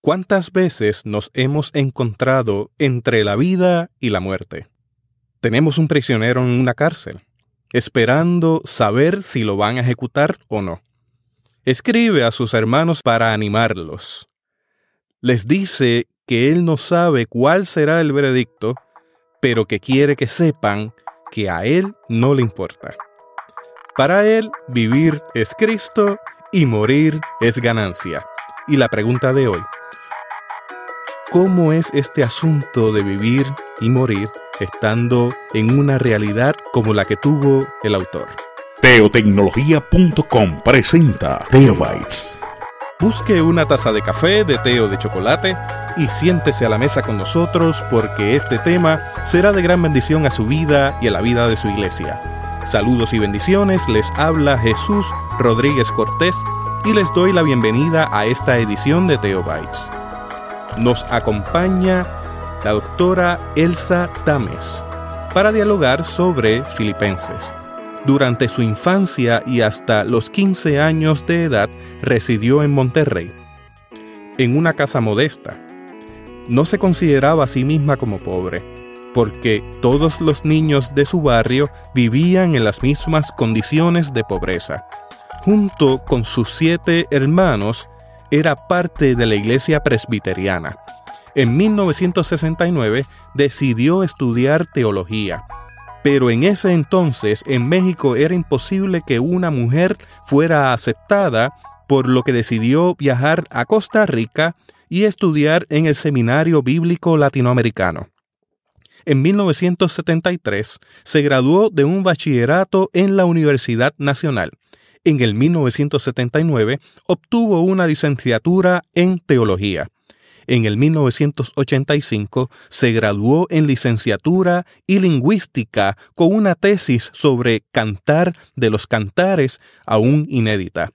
¿Cuántas veces nos hemos encontrado entre la vida y la muerte? Tenemos un prisionero en una cárcel, esperando saber si lo van a ejecutar o no. Escribe a sus hermanos para animarlos. Les dice que él no sabe cuál será el veredicto, pero que quiere que sepan que a él no le importa. Para él, vivir es Cristo y morir es ganancia. Y la pregunta de hoy, ¿cómo es este asunto de vivir y morir estando en una realidad como la que tuvo el autor? Teotecnología.com presenta Teobytes. Busque una taza de café, de té o de chocolate y siéntese a la mesa con nosotros porque este tema será de gran bendición a su vida y a la vida de su iglesia. Saludos y bendiciones, les habla Jesús Rodríguez Cortés y les doy la bienvenida a esta edición de Teobytes. Nos acompaña la doctora Elsa Tames para dialogar sobre Filipenses. Durante su infancia y hasta los 15 años de edad residió en Monterrey, en una casa modesta. No se consideraba a sí misma como pobre, porque todos los niños de su barrio vivían en las mismas condiciones de pobreza. Junto con sus siete hermanos, era parte de la iglesia presbiteriana. En 1969 decidió estudiar teología, pero en ese entonces en México era imposible que una mujer fuera aceptada, por lo que decidió viajar a Costa Rica y estudiar en el Seminario Bíblico Latinoamericano. En 1973 se graduó de un bachillerato en la Universidad Nacional. En el 1979 obtuvo una licenciatura en teología. En el 1985 se graduó en licenciatura y lingüística con una tesis sobre cantar de los cantares aún inédita.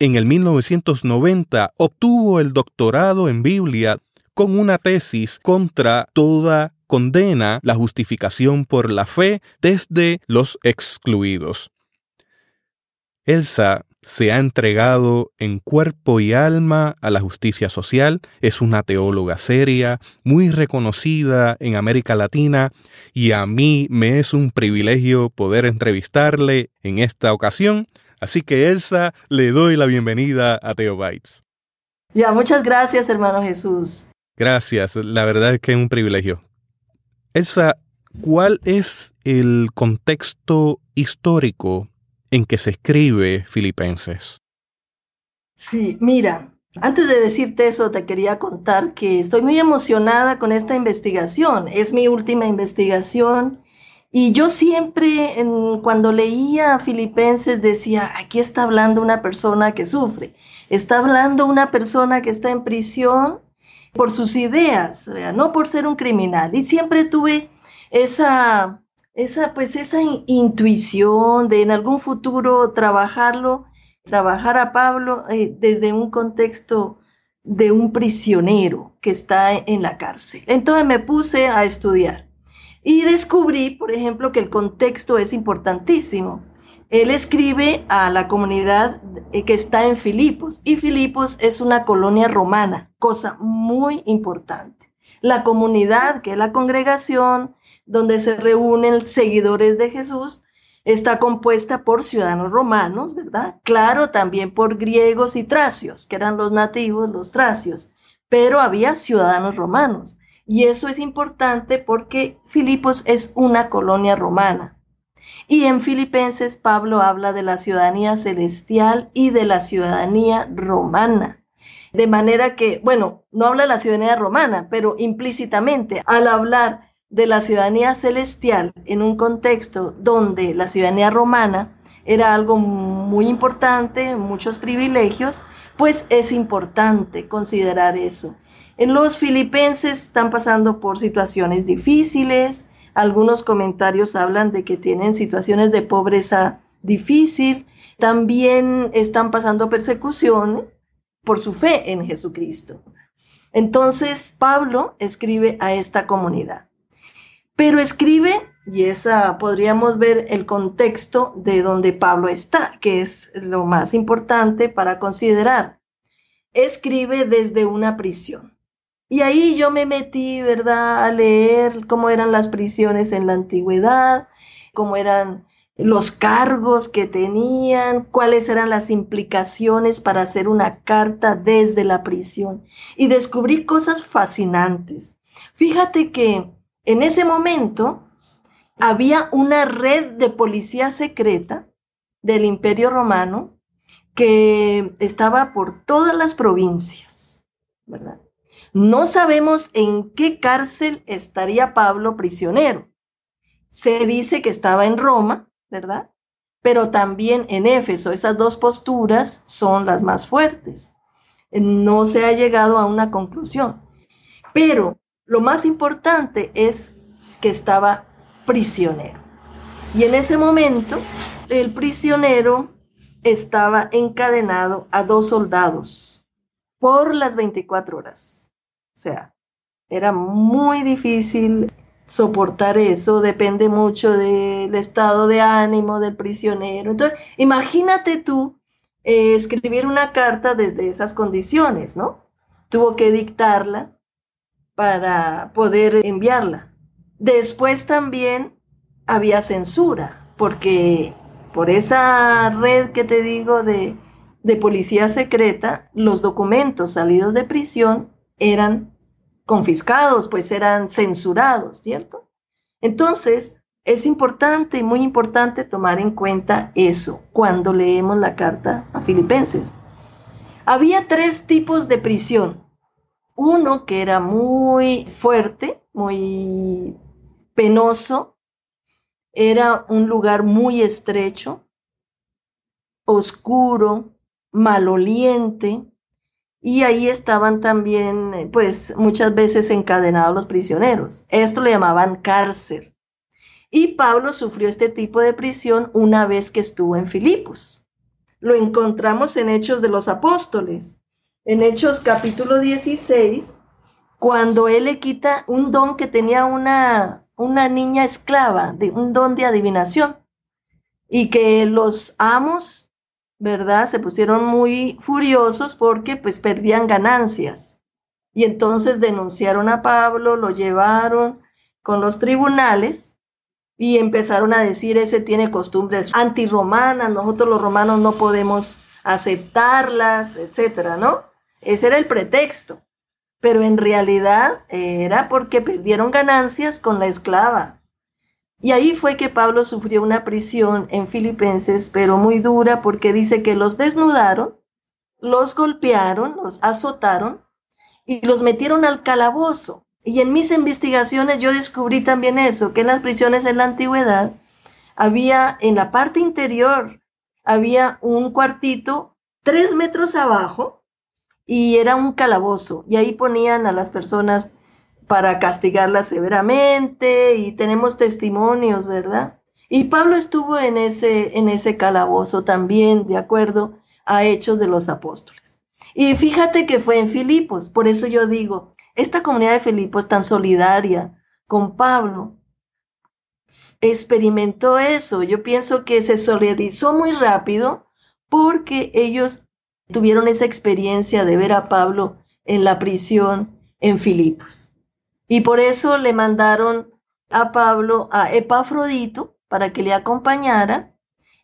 En el 1990 obtuvo el doctorado en Biblia con una tesis contra toda condena la justificación por la fe desde los excluidos. Elsa se ha entregado en cuerpo y alma a la justicia social, es una teóloga seria, muy reconocida en América Latina, y a mí me es un privilegio poder entrevistarle en esta ocasión. Así que Elsa, le doy la bienvenida a Teobytes. Ya, muchas gracias, hermano Jesús. Gracias, la verdad es que es un privilegio. Elsa, ¿cuál es el contexto histórico en que se escribe Filipenses? Sí, mira, antes de decirte eso, te quería contar que estoy muy emocionada con esta investigación. Es mi última investigación. Y yo siempre, cuando leía Filipenses, decía, aquí está hablando una persona que sufre. Está hablando una persona que está en prisión por sus ideas, no por ser un criminal. Y siempre tuve esa, esa, pues esa intuición de en algún futuro trabajarlo, trabajar a Pablo eh, desde un contexto de un prisionero que está en la cárcel. Entonces me puse a estudiar y descubrí, por ejemplo, que el contexto es importantísimo. Él escribe a la comunidad eh, que está en Filipos y Filipos es una colonia romana, cosa muy importante. La comunidad, que es la congregación donde se reúnen seguidores de Jesús, está compuesta por ciudadanos romanos, ¿verdad? Claro, también por griegos y tracios, que eran los nativos, los tracios, pero había ciudadanos romanos. Y eso es importante porque Filipos es una colonia romana. Y en Filipenses Pablo habla de la ciudadanía celestial y de la ciudadanía romana. De manera que, bueno, no habla de la ciudadanía romana, pero implícitamente al hablar de la ciudadanía celestial en un contexto donde la ciudadanía romana era algo muy importante, muchos privilegios, pues es importante considerar eso. En los filipenses están pasando por situaciones difíciles, algunos comentarios hablan de que tienen situaciones de pobreza difícil. También están pasando persecución por su fe en Jesucristo. Entonces, Pablo escribe a esta comunidad. Pero escribe, y esa podríamos ver el contexto de donde Pablo está, que es lo más importante para considerar. escribe desde una prisión. Y ahí yo me metí, ¿verdad?, a leer cómo eran las prisiones en la antigüedad, cómo eran los cargos que tenían, cuáles eran las implicaciones para hacer una carta desde la prisión. Y descubrí cosas fascinantes. Fíjate que en ese momento había una red de policía secreta del Imperio Romano que estaba por todas las provincias, ¿verdad? No sabemos en qué cárcel estaría Pablo prisionero. Se dice que estaba en Roma, ¿verdad? Pero también en Éfeso. Esas dos posturas son las más fuertes. No se ha llegado a una conclusión. Pero lo más importante es que estaba prisionero. Y en ese momento, el prisionero estaba encadenado a dos soldados por las 24 horas. O sea, era muy difícil soportar eso, depende mucho del estado de ánimo del prisionero. Entonces, imagínate tú eh, escribir una carta desde esas condiciones, ¿no? Tuvo que dictarla para poder enviarla. Después también había censura, porque por esa red que te digo de, de policía secreta, los documentos salidos de prisión eran confiscados, pues eran censurados, ¿cierto? Entonces, es importante, muy importante tomar en cuenta eso cuando leemos la carta a Filipenses. Había tres tipos de prisión. Uno que era muy fuerte, muy penoso, era un lugar muy estrecho, oscuro, maloliente, y ahí estaban también, pues muchas veces encadenados los prisioneros. Esto le llamaban cárcel. Y Pablo sufrió este tipo de prisión una vez que estuvo en Filipos. Lo encontramos en Hechos de los Apóstoles. En Hechos capítulo 16, cuando él le quita un don que tenía una una niña esclava, de un don de adivinación, y que los amos, ¿verdad? Se pusieron muy furiosos porque pues perdían ganancias. Y entonces denunciaron a Pablo, lo llevaron con los tribunales y empezaron a decir, ese tiene costumbres antirromanas, nosotros los romanos no podemos aceptarlas, etcétera, ¿no? Ese era el pretexto pero en realidad era porque perdieron ganancias con la esclava. Y ahí fue que Pablo sufrió una prisión en Filipenses, pero muy dura, porque dice que los desnudaron, los golpearon, los azotaron y los metieron al calabozo. Y en mis investigaciones yo descubrí también eso, que en las prisiones en la antigüedad había en la parte interior, había un cuartito tres metros abajo, y era un calabozo y ahí ponían a las personas para castigarlas severamente y tenemos testimonios, ¿verdad? Y Pablo estuvo en ese, en ese calabozo también, de acuerdo a Hechos de los Apóstoles. Y fíjate que fue en Filipos, por eso yo digo, esta comunidad de Filipos tan solidaria con Pablo, experimentó eso. Yo pienso que se solidarizó muy rápido porque ellos tuvieron esa experiencia de ver a Pablo en la prisión en Filipos. Y por eso le mandaron a Pablo a Epafrodito para que le acompañara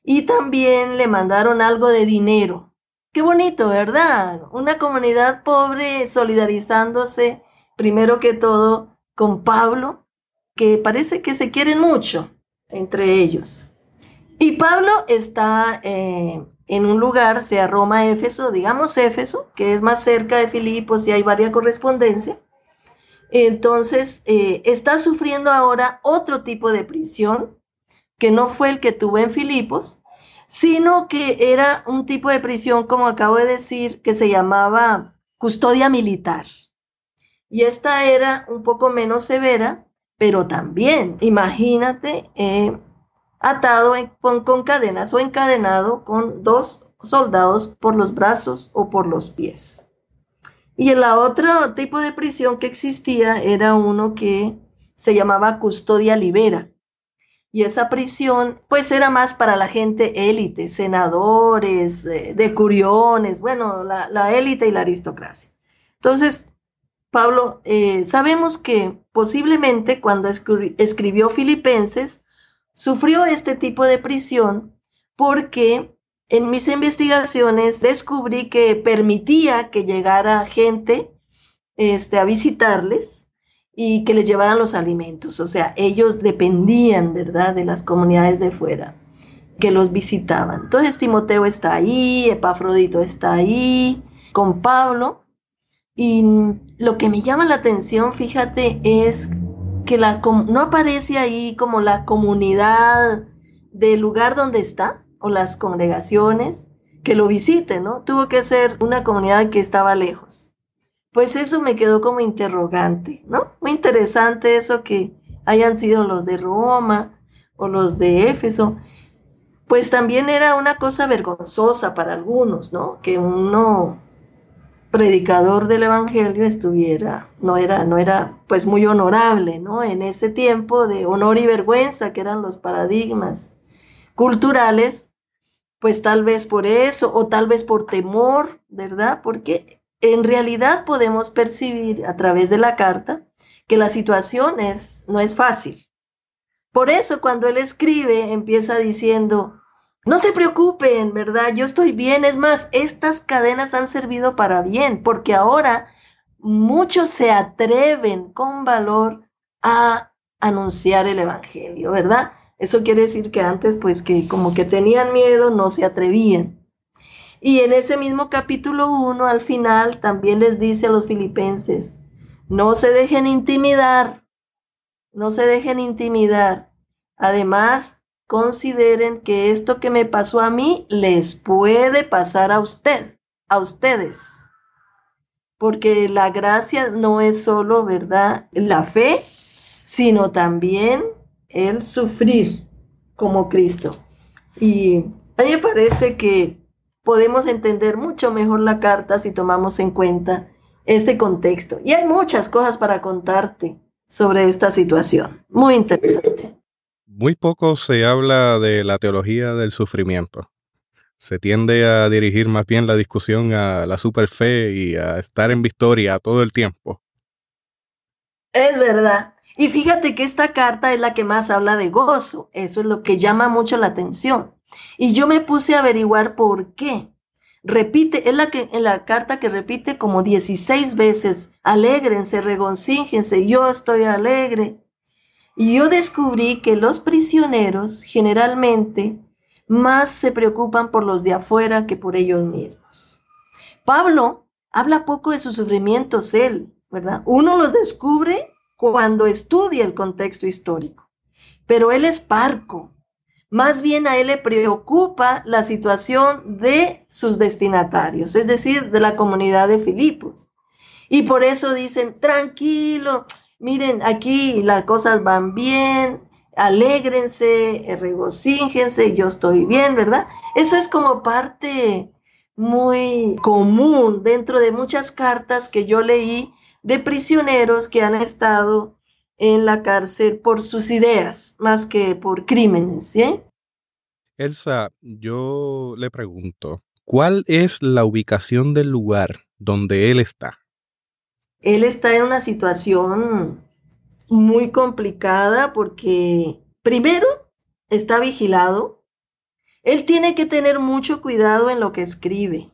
y también le mandaron algo de dinero. Qué bonito, ¿verdad? Una comunidad pobre solidarizándose primero que todo con Pablo, que parece que se quieren mucho entre ellos. Y Pablo está eh, en un lugar, sea Roma, Éfeso, digamos Éfeso, que es más cerca de Filipos y hay varias correspondencia. Entonces, eh, está sufriendo ahora otro tipo de prisión, que no fue el que tuvo en Filipos, sino que era un tipo de prisión, como acabo de decir, que se llamaba custodia militar. Y esta era un poco menos severa, pero también, imagínate, eh, atado con, cadenas o encadenado con dos soldados por los brazos o por los pies. Y el otro tipo de prisión que existía era uno que se llamaba custodia libera. y esa prisión pues era más para la gente élite, senadores, eh, decuriones, bueno, la élite y la aristocracia. Entonces, Pablo, eh, sabemos que posiblemente cuando escribió Filipenses, sufrió este tipo de prisión porque en mis investigaciones descubrí que permitía que llegara gente este, a visitarles y que les llevaran los alimentos. O sea, ellos dependían, ¿verdad?, de las comunidades de fuera que los visitaban. Entonces Timoteo está ahí, Epafrodito está ahí, con Pablo, y lo que me llama la atención, fíjate, es que la, no aparece ahí como la comunidad del lugar donde está o las congregaciones que lo visiten, ¿no? Tuvo que ser una comunidad que estaba lejos. Pues eso me quedó como interrogante, ¿no? Muy interesante eso que hayan sido los de Roma o los de Éfeso. Pues también era una cosa vergonzosa para algunos, ¿no? Que uno predicador del evangelio estuviera, no era, no era pues muy honorable, ¿no? En ese tiempo de honor y vergüenza que eran los paradigmas culturales, pues tal vez por eso o tal vez por temor, ¿verdad? Porque en realidad podemos percibir a través de la carta que la situación es, no es fácil. Por eso cuando él escribe empieza diciendo, no se preocupen, ¿verdad? Yo estoy bien. Es más, estas cadenas han servido para bien, porque ahora muchos se atreven con valor a anunciar el Evangelio, ¿verdad? Eso quiere decir que antes, pues que como que tenían miedo, no se atrevían. Y en ese mismo capítulo 1, al final, también les dice a los filipenses, no se dejen intimidar, no se dejen intimidar. Además, consideren que esto que me pasó a mí les puede pasar a usted, a ustedes. Porque la gracia no es solo, ¿verdad? La fe, sino también el sufrir como Cristo. Y a mí me parece que podemos entender mucho mejor la carta si tomamos en cuenta este contexto. Y hay muchas cosas para contarte sobre esta situación. Muy interesante muy poco se habla de la teología del sufrimiento. Se tiende a dirigir más bien la discusión a la superfe y a estar en victoria todo el tiempo. Es verdad. Y fíjate que esta carta es la que más habla de gozo. Eso es lo que llama mucho la atención. Y yo me puse a averiguar por qué. Repite, es la que en la carta que repite como 16 veces, alégrense, regocíjense, yo estoy alegre. Y yo descubrí que los prisioneros generalmente más se preocupan por los de afuera que por ellos mismos. Pablo habla poco de sus sufrimientos, él, ¿verdad? Uno los descubre cuando estudia el contexto histórico, pero él es parco. Más bien a él le preocupa la situación de sus destinatarios, es decir, de la comunidad de Filipos. Y por eso dicen, tranquilo, miren, aquí las cosas van bien, alégrense, regocíjense, yo estoy bien, ¿verdad? Eso es como parte muy común dentro de muchas cartas que yo leí de prisioneros que han estado en la cárcel por sus ideas más que por crímenes, ¿sí? Elsa, yo le pregunto, ¿cuál es la ubicación del lugar donde él está? Él está en una situación muy complicada porque primero está vigilado. Él tiene que tener mucho cuidado en lo que escribe.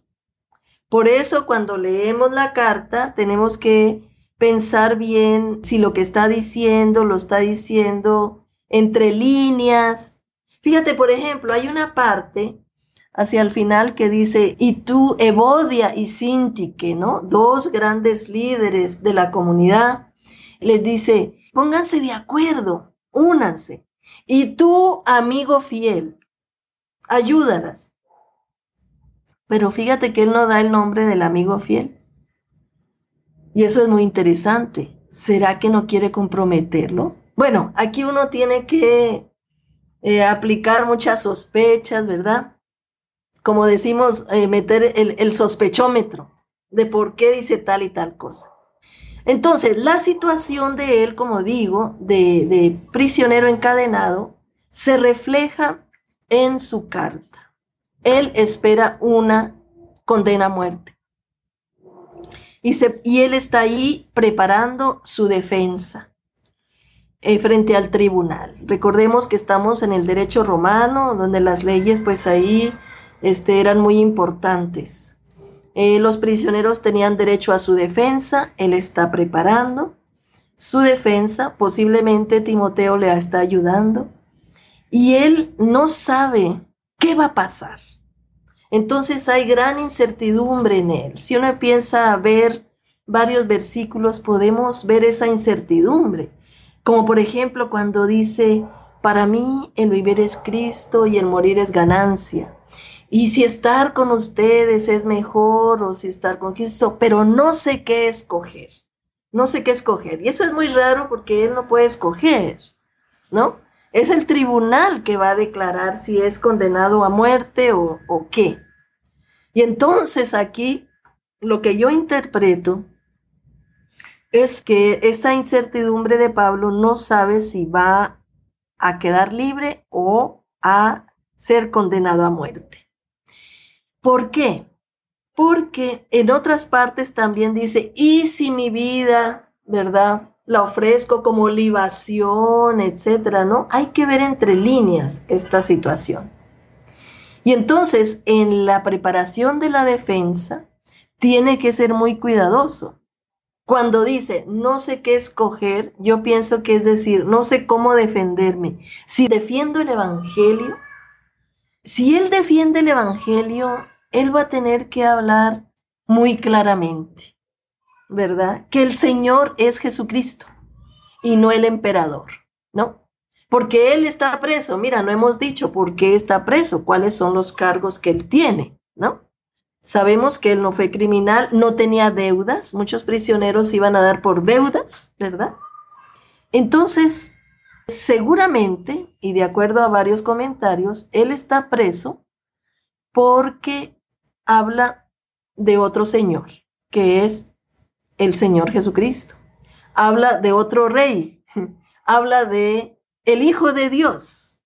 Por eso cuando leemos la carta tenemos que pensar bien si lo que está diciendo lo está diciendo entre líneas. Fíjate, por ejemplo, hay una parte hacia el final que dice, y tú, Evodia y Sintique, ¿no? Dos grandes líderes de la comunidad, les dice, pónganse de acuerdo, únanse. Y tú, amigo fiel, ayúdalas. Pero fíjate que él no da el nombre del amigo fiel. Y eso es muy interesante. ¿Será que no quiere comprometerlo? Bueno, aquí uno tiene que eh, aplicar muchas sospechas, ¿verdad? Como decimos, eh, meter el, sospechómetro de por qué dice tal y tal cosa. Entonces, la situación de él, como digo, de, de prisionero encadenado, se refleja en su carta. Él espera una condena a muerte. Y, y él está ahí preparando su defensa eh, frente al tribunal. Recordemos que estamos en el derecho romano, donde las leyes pues ahí este, eran muy importantes. Eh, los prisioneros tenían derecho a su defensa, él está preparando su defensa, posiblemente Timoteo le está ayudando, y él no sabe qué va a pasar. Entonces hay gran incertidumbre en él. Si uno piensa a ver varios versículos, podemos ver esa incertidumbre. Como por ejemplo cuando dice, para mí el vivir es Cristo y el morir es ganancia. Y si estar con ustedes es mejor o si estar con Cristo, pero no sé qué escoger. No sé qué escoger. Y eso es muy raro porque él no puede escoger, ¿no? Es el tribunal que va a declarar si es condenado a muerte o, o qué. Y entonces aquí lo que yo interpreto es que esa incertidumbre de Pablo no sabe si va a quedar libre o a ser condenado a muerte. ¿Por qué? Porque en otras partes también dice, y si mi vida, ¿verdad? La ofrezco como libación, etcétera, ¿no? Hay que ver entre líneas esta situación. Y entonces, en la preparación de la defensa, tiene que ser muy cuidadoso. Cuando dice, no sé qué escoger, yo pienso que es decir, no sé cómo defenderme. Si defiendo el Evangelio, si él defiende el Evangelio, él va a tener que hablar muy claramente, ¿verdad? Que el Señor es Jesucristo y no el emperador, ¿no? Porque él está preso. Mira, no hemos dicho por qué está preso, cuáles son los cargos que él tiene, ¿no? Sabemos que él no fue criminal, no tenía deudas, muchos prisioneros iban a dar por deudas, ¿verdad? Entonces, seguramente, y de acuerdo a varios comentarios, él está preso porque habla de otro Señor, que es el Señor Jesucristo. Habla de otro rey, habla de el Hijo de Dios,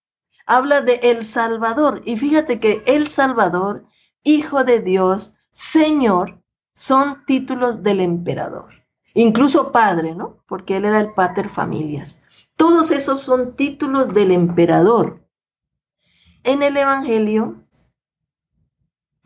habla de el Salvador. Y fíjate que el Salvador, Hijo de Dios, Señor, son títulos del emperador. Incluso padre, ¿no? Porque él era el pater familias. Todos esos son títulos del emperador. En el Evangelio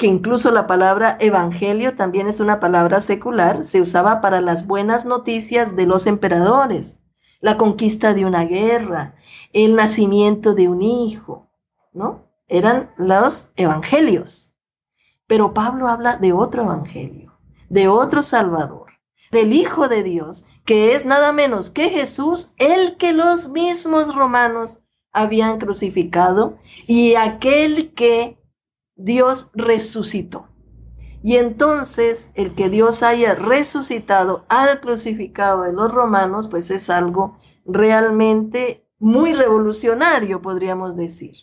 que incluso la palabra evangelio también es una palabra secular, se usaba para las buenas noticias de los emperadores, la conquista de una guerra, el nacimiento de un hijo, ¿no? Eran los evangelios. Pero Pablo habla de otro evangelio, de otro Salvador, del Hijo de Dios, que es nada menos que Jesús, el que los mismos romanos habían crucificado y aquel que Dios resucitó. Y entonces el que Dios haya resucitado al crucificado de los romanos, pues es algo realmente muy revolucionario, podríamos decir.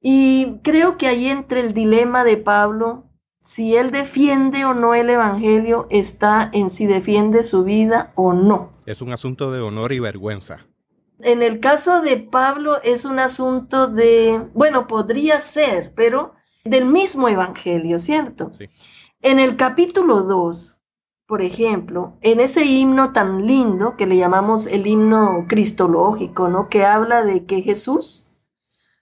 Y creo que ahí entre el dilema de Pablo, si él defiende o no el Evangelio, está en si defiende su vida o no. Es un asunto de honor y vergüenza. En el caso de Pablo es un asunto de, bueno, podría ser, pero del mismo Evangelio, ¿cierto? Sí. En el capítulo 2, por ejemplo, en ese himno tan lindo que le llamamos el himno cristológico, ¿no? Que habla de que Jesús,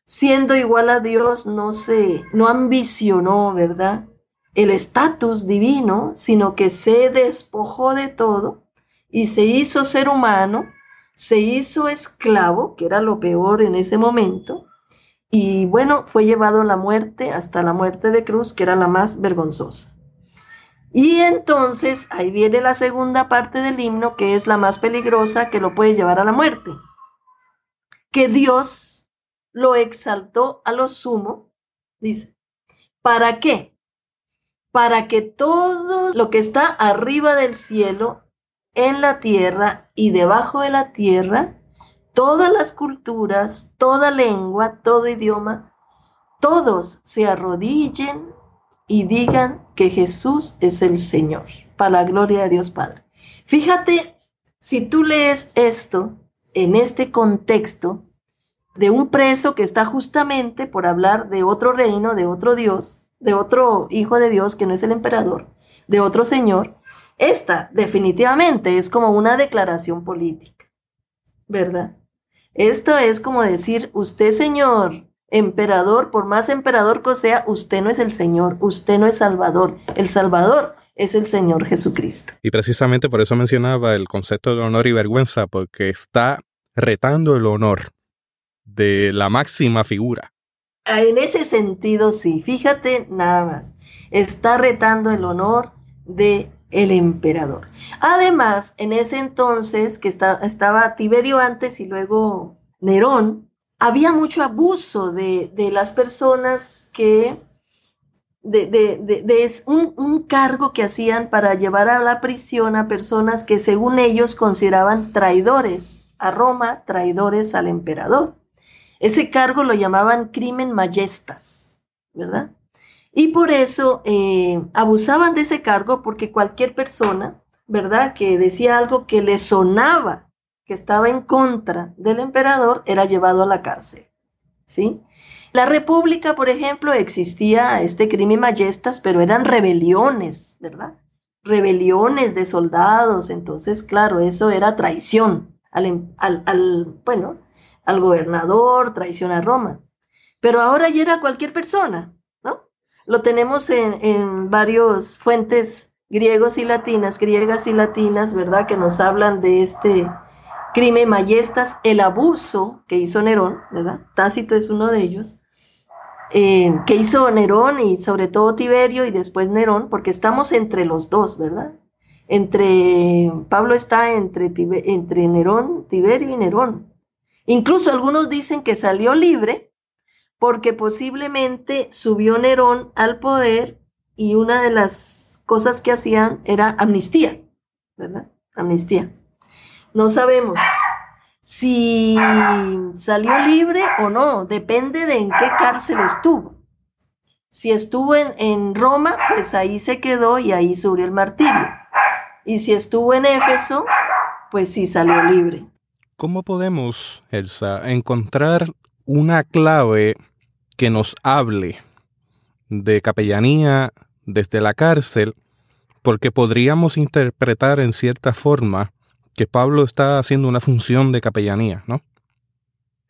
siendo igual a Dios, no se, no ambicionó, ¿verdad? El estatus divino, sino que se despojó de todo y se hizo ser humano, se hizo esclavo, que era lo peor en ese momento, y bueno, fue llevado a la muerte hasta la muerte de cruz, que era la más vergonzosa. Y entonces ahí viene la segunda parte del himno, que es la más peligrosa, que lo puede llevar a la muerte. Que Dios lo exaltó a lo sumo, dice. ¿Para qué? Para que todo lo que está arriba del cielo, en la tierra y debajo de la tierra, todas las culturas, toda lengua, todo idioma, todos se arrodillen y digan que Jesús es el Señor, para la gloria de Dios Padre. Fíjate, si tú lees esto en este contexto, de un preso que está justamente por hablar de otro reino, de otro Dios, de otro hijo de Dios que no es el emperador, de otro señor, esta definitivamente es como una declaración política, ¿verdad? Esto es como decir, usted señor emperador, por más emperador que sea, usted no es el Señor, usted no es Salvador, el Salvador es el Señor Jesucristo. Y precisamente por eso mencionaba el concepto de honor y vergüenza, porque está retando el honor de la máxima figura. En ese sentido, sí, fíjate nada más, está retando el honor de el emperador. Además, en ese entonces que estaba Tiberio antes y luego Nerón, había mucho abuso de, las personas que, de, de, un, un, cargo que hacían para llevar a la prisión a personas que según ellos consideraban traidores a Roma, traidores al emperador. Ese cargo lo llamaban crimen majestas, ¿verdad? Y por eso eh, abusaban de ese cargo porque cualquier persona, ¿verdad? Que decía algo que le sonaba, que estaba en contra del emperador, era llevado a la cárcel, ¿sí? La república, por ejemplo, existía este crimen majestas, pero eran rebeliones, ¿verdad? Rebeliones de soldados, entonces, claro, eso era traición al, em, al, bueno, al gobernador, traición a Roma. Pero ahora ya era cualquier persona. Lo tenemos en, en varios fuentes griegos y latinas, griegas y latinas, ¿verdad? Que nos hablan de este crimen mayestas, el abuso que hizo Nerón, ¿verdad? Tácito es uno de ellos, eh, que hizo Nerón y sobre todo Tiberio y después Nerón, porque estamos entre los dos, ¿verdad? Entre, Pablo está entre, entre Nerón, Tiberio y Nerón. Incluso algunos dicen que salió libre porque posiblemente subió Nerón al poder y una de las cosas que hacían era amnistía, ¿verdad? Amnistía. No sabemos si salió libre o no, depende de en qué cárcel estuvo. Si estuvo en, Roma, pues ahí se quedó y ahí subió el martirio. Y si estuvo en Éfeso, pues sí salió libre. ¿Cómo podemos, Elsa, encontrar una clave que nos hable de capellanía desde la cárcel? Porque podríamos interpretar en cierta forma que Pablo está haciendo una función de capellanía, ¿no?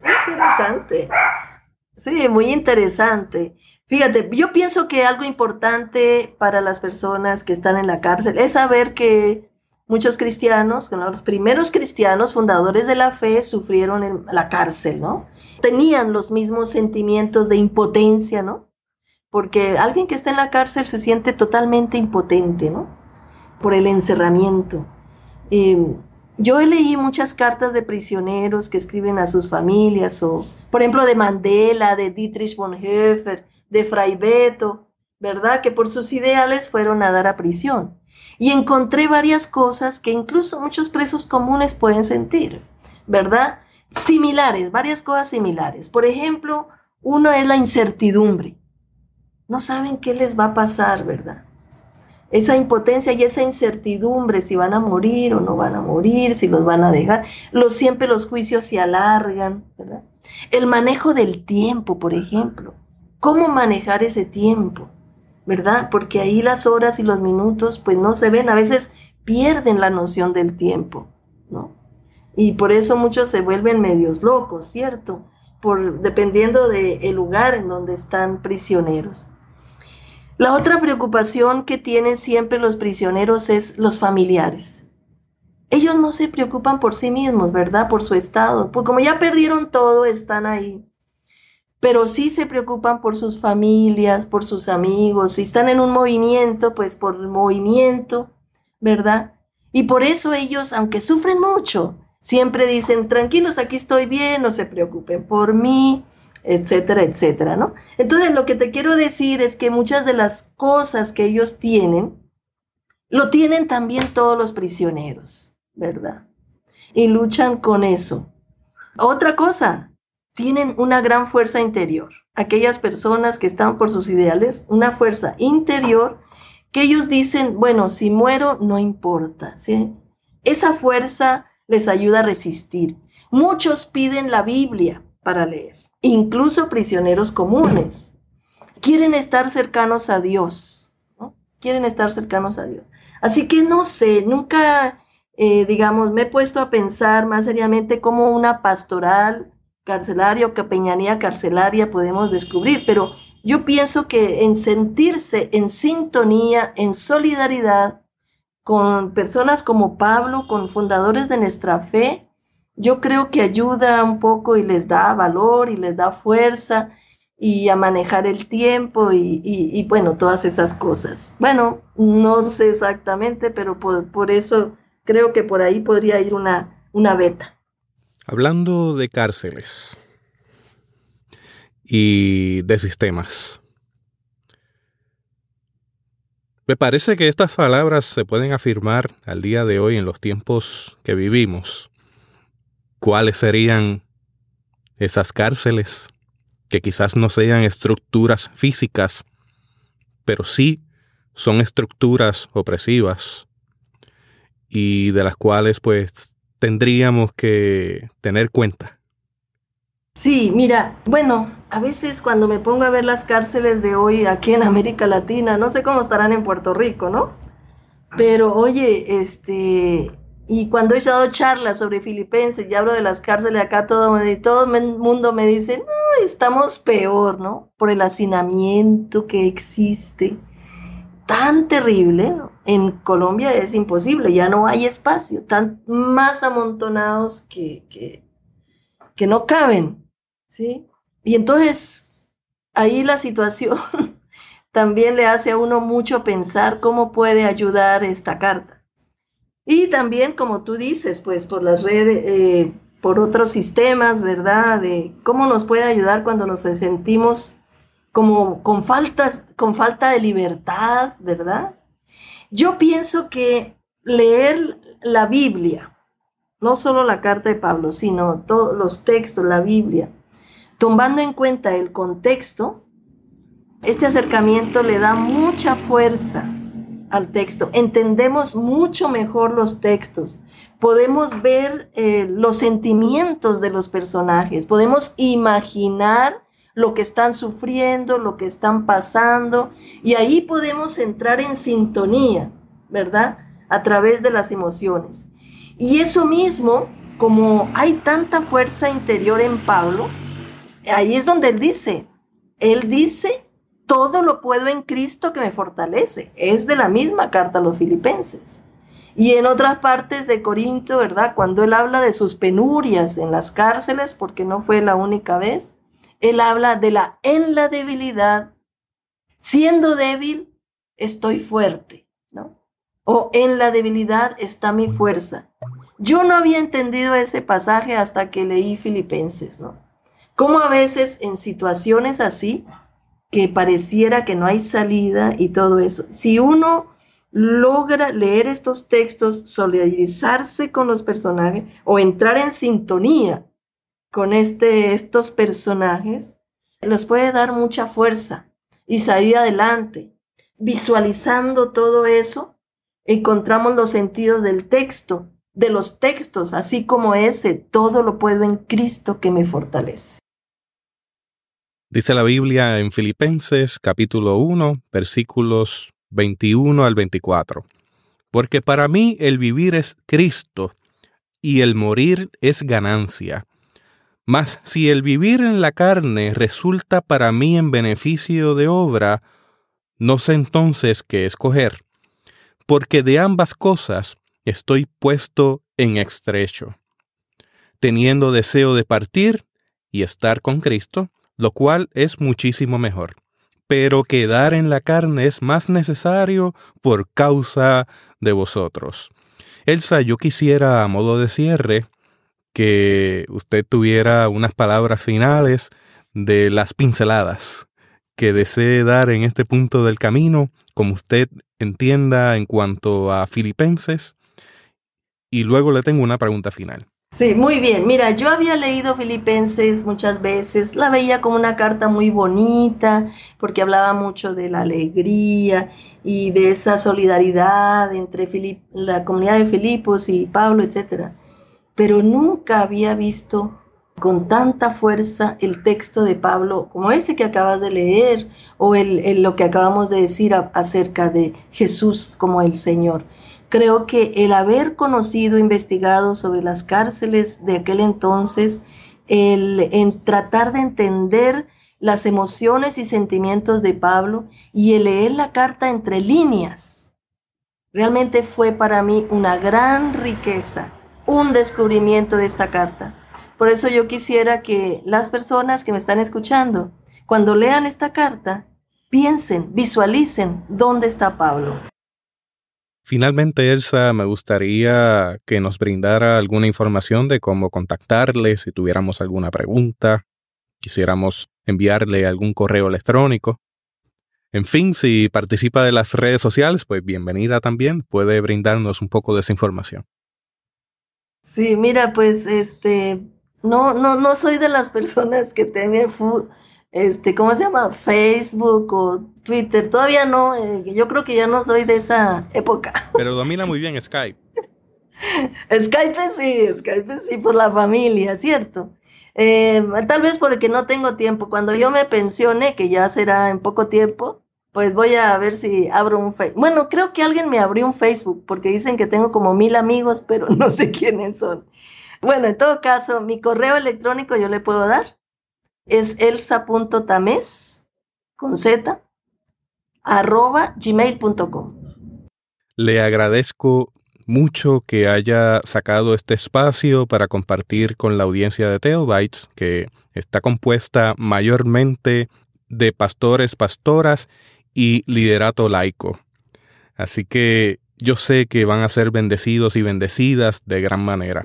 Interesante. Sí, muy interesante. Fíjate, yo pienso que algo importante para las personas que están en la cárcel es saber que muchos cristianos, los primeros cristianos fundadores de la fe, sufrieron en la cárcel, ¿no? Tenían los mismos sentimientos de impotencia, ¿no? Porque alguien que está en la cárcel se siente totalmente impotente, ¿no? Por el encerramiento. yo leí muchas cartas de prisioneros que escriben a sus familias, o por ejemplo de Mandela, de Dietrich Bonhoeffer, de Fray Beto, ¿verdad? Que por sus ideales fueron a dar a prisión y encontré varias cosas que incluso muchos presos comunes pueden sentir, ¿verdad? Similares, varias cosas similares. Por ejemplo, uno es la incertidumbre. No saben qué les va a pasar, ¿verdad? Esa impotencia y esa incertidumbre, si van a morir o no van a morir, si los van a dejar. Los, siempre los juicios se alargan, ¿verdad? El manejo del tiempo, por ejemplo. ¿Cómo manejar ese tiempo? ¿verdad? Porque ahí las horas y los minutos pues no se ven, a veces pierden la noción del tiempo, ¿no? Y por eso muchos se vuelven medios locos, ¿cierto? Por, dependiendo del lugar en donde están prisioneros. La otra preocupación que tienen siempre los prisioneros es los familiares. Ellos no se preocupan por sí mismos, ¿verdad? Por su estado. Porque como ya perdieron todo, están ahí pero sí se preocupan por sus familias, por sus amigos, si están en un movimiento, pues por el movimiento, ¿verdad? Y por eso ellos, aunque sufren mucho, siempre dicen, tranquilos, aquí estoy bien, no se preocupen por mí, etcétera, etcétera, ¿no? Entonces lo que te quiero decir es que muchas de las cosas que ellos tienen, lo tienen también todos los prisioneros, ¿verdad? Y luchan con eso. Otra cosa, tienen una gran fuerza interior. Aquellas personas que están por sus ideales, una fuerza interior que ellos dicen, bueno, si muero, no importa. ¿sí? Esa fuerza les ayuda a resistir. Muchos piden la Biblia para leer, incluso prisioneros comunes. Quieren estar cercanos a Dios. Quieren estar cercanos a Dios. Así que no sé, nunca, eh, digamos, me he puesto a pensar más seriamente cómo una pastoral carcelaria o capeñanía carcelaria podemos descubrir, pero yo pienso que en sentirse en sintonía, en solidaridad con personas como Pablo, con fundadores de nuestra fe, yo creo que ayuda un poco y les da valor y les da fuerza y a manejar el tiempo y, bueno, todas esas cosas. Bueno, no sé exactamente, pero por, eso creo que por ahí podría ir una, una beta. Hablando de cárceles y de sistemas, me parece que estas palabras se pueden afirmar al día de hoy en los tiempos que vivimos. ¿Cuáles serían esas cárceles? Que quizás no sean estructuras físicas, pero sí son estructuras opresivas y de las cuales pues tendríamos que tener cuenta. Sí, mira, bueno, a veces cuando me pongo a ver las cárceles de hoy aquí en América Latina, no sé cómo estarán en Puerto Rico, ¿no? Pero oye, este, y cuando he dado charlas sobre Filipenses y hablo de las cárceles acá, todo, todo el mundo me dice, no, estamos peor, ¿no? Por el hacinamiento que existe. Tan terrible, ¿no? En Colombia es imposible, ya no hay espacio, están más amontonados que, que, que no caben. ¿Sí? Y entonces ahí la situación también le hace a uno mucho pensar cómo puede ayudar esta carta. Y también, como tú dices, pues por las redes, eh, por otros sistemas, ¿verdad? De cómo nos puede ayudar cuando nos sentimos como con, faltas, con falta de libertad, ¿verdad? Yo pienso que leer la Biblia, no solo la carta de Pablo, sino todos los textos, la Biblia, Tomando en cuenta el contexto, este acercamiento le da mucha fuerza al texto. Entendemos mucho mejor los textos. Podemos ver eh, los sentimientos de los personajes. Podemos imaginar lo que están sufriendo, lo que están pasando. Y ahí podemos entrar en sintonía, ¿verdad? A través de las emociones. Y eso mismo, como hay tanta fuerza interior en Pablo, ahí es donde él dice, él dice, todo lo puedo en Cristo que me fortalece. Es de la misma carta a los filipenses. Y en otras partes de Corinto, ¿verdad? Cuando él habla de sus penurias en las cárceles, porque no fue la única vez, él habla de la en la debilidad. Siendo débil, estoy fuerte, ¿no? O en la debilidad está mi fuerza. Yo no había entendido ese pasaje hasta que leí Filipenses, ¿no? Cómo a veces en situaciones así, que pareciera que no hay salida y todo eso, si uno logra leer estos textos, solidarizarse con los personajes o entrar en sintonía con este, estos personajes, los puede dar mucha fuerza y salir adelante. Visualizando todo eso, encontramos los sentidos del texto, de los textos, así como ese, todo lo puedo en Cristo que me fortalece. Dice la Biblia en Filipenses capítulo 1, versículos 21 al 24. Porque para mí el vivir es Cristo y el morir es ganancia. Mas si el vivir en la carne resulta para mí en beneficio de obra, no sé entonces qué escoger, porque de ambas cosas estoy puesto en estrecho, teniendo deseo de partir y estar con Cristo, lo cual es muchísimo mejor. Pero quedar en la carne es más necesario por causa de vosotros. Elsa, yo quisiera, a modo de cierre, que usted tuviera unas palabras finales de las pinceladas que desee dar en este punto del camino, como usted entienda en cuanto a Filipenses. Y luego le tengo una pregunta final. Sí, muy bien. Mira, yo había leído Filipenses muchas veces, la veía como una carta muy bonita, porque hablaba mucho de la alegría y de esa solidaridad entre la comunidad de Filipos y Pablo, etc. Pero nunca había visto con tanta fuerza el texto de Pablo como ese que acabas de leer o el, lo que acabamos de decir acerca de Jesús como el Señor. Creo que el haber conocido, investigado sobre las cárceles de aquel entonces, el en tratar de entender las emociones y sentimientos de Pablo y el leer la carta entre líneas, realmente fue para mí una gran riqueza, un descubrimiento de esta carta por eso yo quisiera que las personas que me están escuchando, cuando lean esta carta, piensen, visualicen dónde está Pablo. Finalmente, Elsa, me gustaría que nos brindara alguna información de cómo contactarle si tuviéramos alguna pregunta, quisiéramos enviarle algún correo electrónico. En fin, si participa de las redes sociales, pues bienvenida también, puede brindarnos un poco de esa información. Sí, mira, pues este, no, no, no soy de las personas que tienen, este, ¿cómo se llama? Facebook o Twitter. Todavía no, eh, yo creo que ya no soy de esa época. Pero domina muy bien Skype. Skype sí, Skype sí, por la familia, ¿cierto? Eh, tal vez porque no tengo tiempo. Cuando yo me pensione, que ya será en poco tiempo, pues voy a ver si abro un Facebook. Bueno, creo que alguien me abrió un Facebook porque dicen que tengo como mil amigos, pero no sé quiénes son. Bueno, en todo caso, mi correo electrónico yo le puedo dar. Es elsa.tames con z arroba gmail.com. Le agradezco mucho que haya sacado este espacio para compartir con la audiencia de Teobytes, que está compuesta mayormente de pastores, pastoras y liderato laico. Así que yo sé que van a ser bendecidos y bendecidas de gran manera.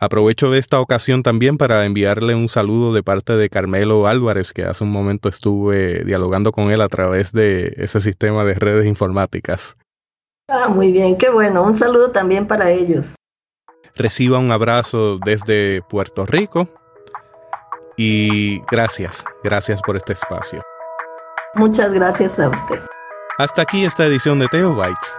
Aprovecho de esta ocasión también para enviarle un saludo de parte de Carmelo Álvarez, que hace un momento estuve dialogando con él a través de ese sistema de redes informáticas. Ah, muy bien, qué bueno. Un saludo también para ellos. Reciba un abrazo desde Puerto Rico y gracias, gracias por este espacio. Muchas gracias a usted. Hasta aquí esta edición de Teo Bytes.